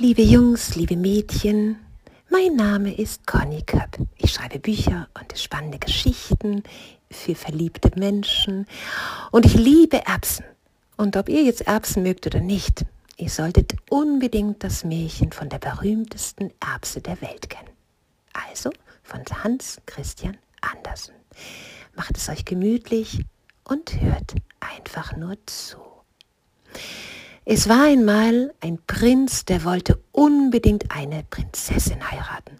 Liebe Jungs, liebe Mädchen, mein Name ist Conny Köpp. Ich schreibe Bücher und spannende Geschichten für verliebte Menschen und ich liebe Erbsen. Und ob ihr jetzt Erbsen mögt oder nicht, ihr solltet unbedingt das Märchen von der berühmtesten Erbse der Welt kennen. Also von Hans Christian Andersen. Macht es euch gemütlich und hört einfach nur zu. Es war einmal ein Prinz, der wollte unbedingt eine Prinzessin heiraten.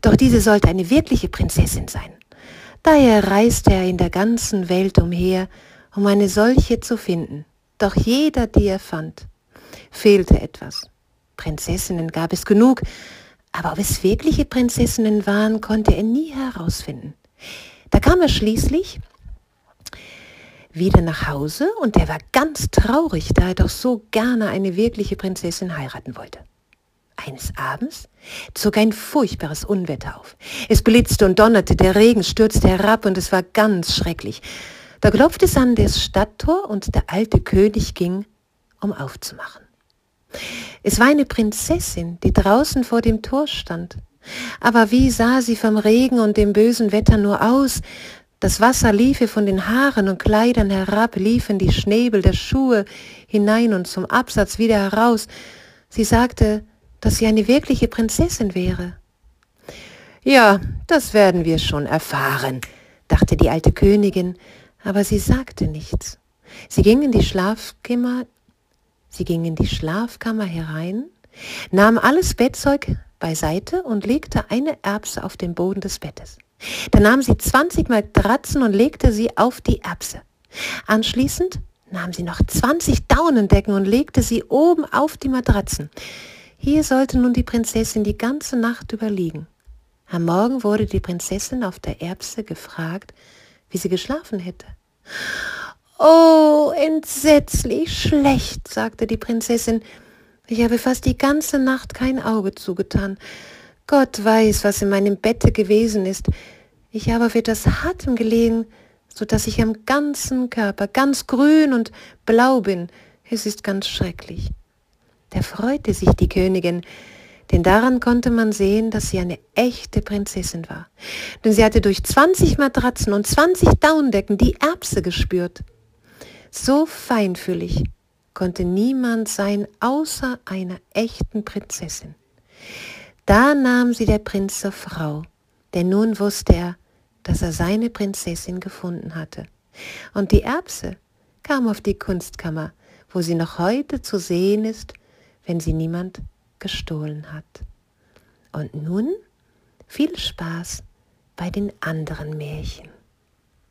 Doch diese sollte eine wirkliche Prinzessin sein. Daher reiste er in der ganzen Welt umher, um eine solche zu finden. Doch jeder, die er fand, fehlte etwas. Prinzessinnen gab es genug, aber ob es wirkliche Prinzessinnen waren, konnte er nie herausfinden. Da kam er schließlich wieder nach Hause und er war ganz traurig, da er doch so gerne eine wirkliche Prinzessin heiraten wollte. Eines Abends zog ein furchtbares Unwetter auf. Es blitzte und donnerte, der Regen stürzte herab und es war ganz schrecklich. Da klopfte es an das Stadttor und der alte König ging, um aufzumachen. Es war eine Prinzessin, die draußen vor dem Tor stand. Aber wie sah sie vom Regen und dem bösen Wetter nur aus, das Wasser liefe von den Haaren und Kleidern herab, liefen die Schnäbel der Schuhe hinein und zum Absatz wieder heraus. Sie sagte, dass sie eine wirkliche Prinzessin wäre. Ja, das werden wir schon erfahren, dachte die alte Königin, aber sie sagte nichts. Sie ging in die Schlafkammer, sie ging in die Schlafkammer herein, nahm alles Bettzeug beiseite und legte eine Erbse auf den Boden des Bettes. Dann nahm sie 20 Matratzen und legte sie auf die Erbse. Anschließend nahm sie noch 20 Daunendecken und legte sie oben auf die Matratzen. Hier sollte nun die Prinzessin die ganze Nacht überliegen. Am Morgen wurde die Prinzessin auf der Erbse gefragt, wie sie geschlafen hätte. Oh, entsetzlich schlecht, sagte die Prinzessin. Ich habe fast die ganze Nacht kein Auge zugetan. Gott weiß, was in meinem Bette gewesen ist. Ich habe auf etwas Hartem gelegen, so dass ich am ganzen Körper ganz grün und blau bin. Es ist ganz schrecklich. Da freute sich die Königin, denn daran konnte man sehen, dass sie eine echte Prinzessin war. Denn sie hatte durch 20 Matratzen und 20 Daunendecken die Erbse gespürt. So feinfühlig konnte niemand sein außer einer echten Prinzessin. Da nahm sie der Prinz zur Frau, denn nun wusste er, dass er seine Prinzessin gefunden hatte. Und die Erbse kam auf die Kunstkammer, wo sie noch heute zu sehen ist, wenn sie niemand gestohlen hat. Und nun viel Spaß bei den anderen Märchen.